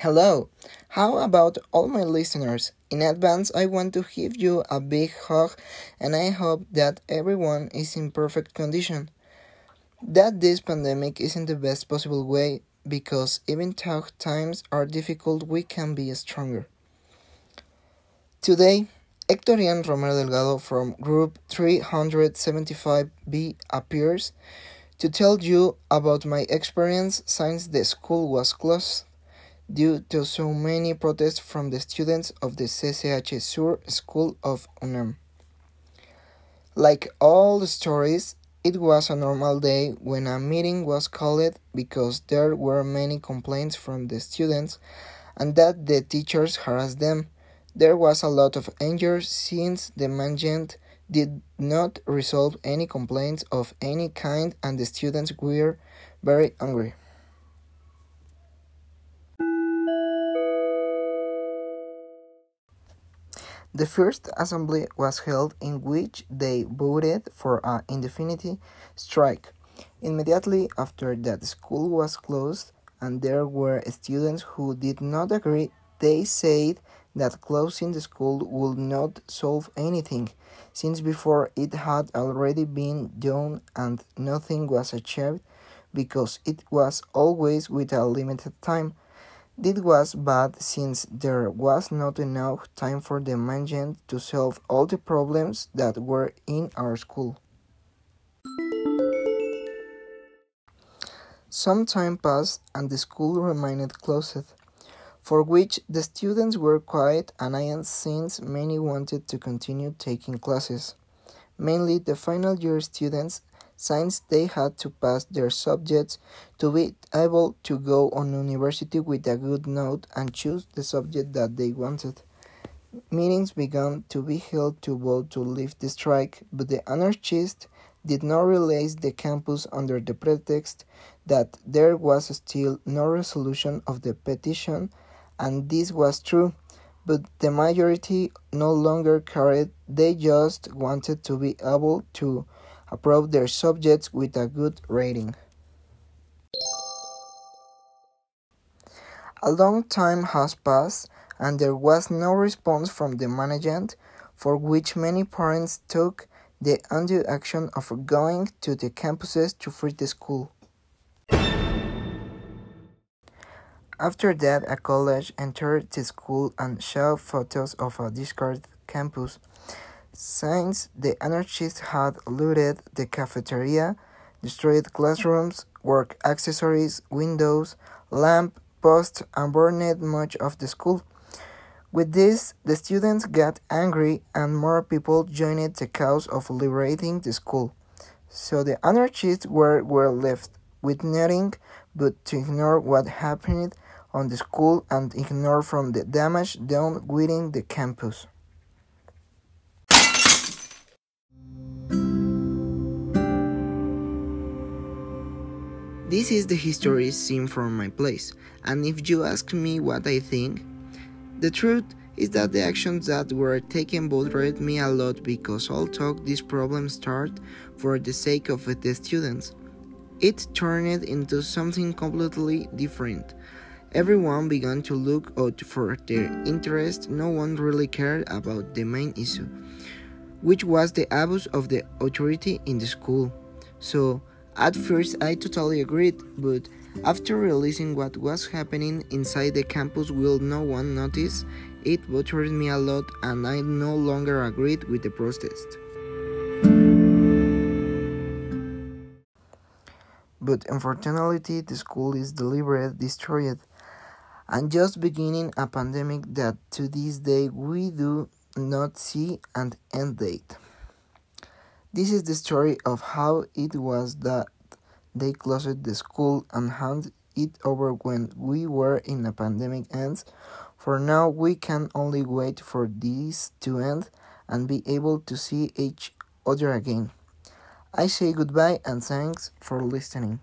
Hello! How about all my listeners? In advance, I want to give you a big hug and I hope that everyone is in perfect condition. That this pandemic isn't the best possible way because even tough times are difficult, we can be stronger. Today, Hectorian Romero Delgado from Group 375B appears to tell you about my experience since the school was closed due to so many protests from the students of the CCH Sur School of UNAM. Like all the stories, it was a normal day when a meeting was called because there were many complaints from the students and that the teachers harassed them. There was a lot of anger since the management did not resolve any complaints of any kind and the students were very angry. The first assembly was held in which they voted for an indefinite strike. Immediately after that school was closed and there were students who did not agree, they said that closing the school would not solve anything, since before it had already been done and nothing was achieved because it was always with a limited time. This was bad since there was not enough time for the management to solve all the problems that were in our school. Some time passed and the school remained closed, for which the students were quite annoyed since many wanted to continue taking classes. Mainly the final year students since they had to pass their subjects to be able to go on university with a good note and choose the subject that they wanted. Meetings began to be held to vote to leave the strike, but the anarchists did not release the campus under the pretext that there was still no resolution of the petition, and this was true, but the majority no longer cared, they just wanted to be able to approve their subjects with a good rating. A long time has passed and there was no response from the management, for which many parents took the undue action of going to the campuses to free the school. After that, a college entered the school and showed photos of a discarded campus. Since the anarchists had looted the cafeteria, destroyed classrooms, work accessories, windows, lamp posts, and burned much of the school. With this, the students got angry and more people joined the cause of liberating the school. So the anarchists were, were left with nothing but to ignore what happened on the school and ignore from the damage done within the campus. This is the history seen from my place, and if you ask me what I think, the truth is that the actions that were taken bothered me a lot because although this problem started for the sake of the students, it turned into something completely different. Everyone began to look out for their interest, no one really cared about the main issue, which was the abuse of the authority in the school. So, at first, I totally agreed, but after realizing what was happening inside the campus will no one notice, it bothered me a lot and I no longer agreed with the protest. But unfortunately, the school is deliberately destroyed and just beginning a pandemic that to this day we do not see an end date. This is the story of how it was that they closed the school and handed it over when we were in a pandemic ends. For now, we can only wait for this to end and be able to see each other again. I say goodbye and thanks for listening.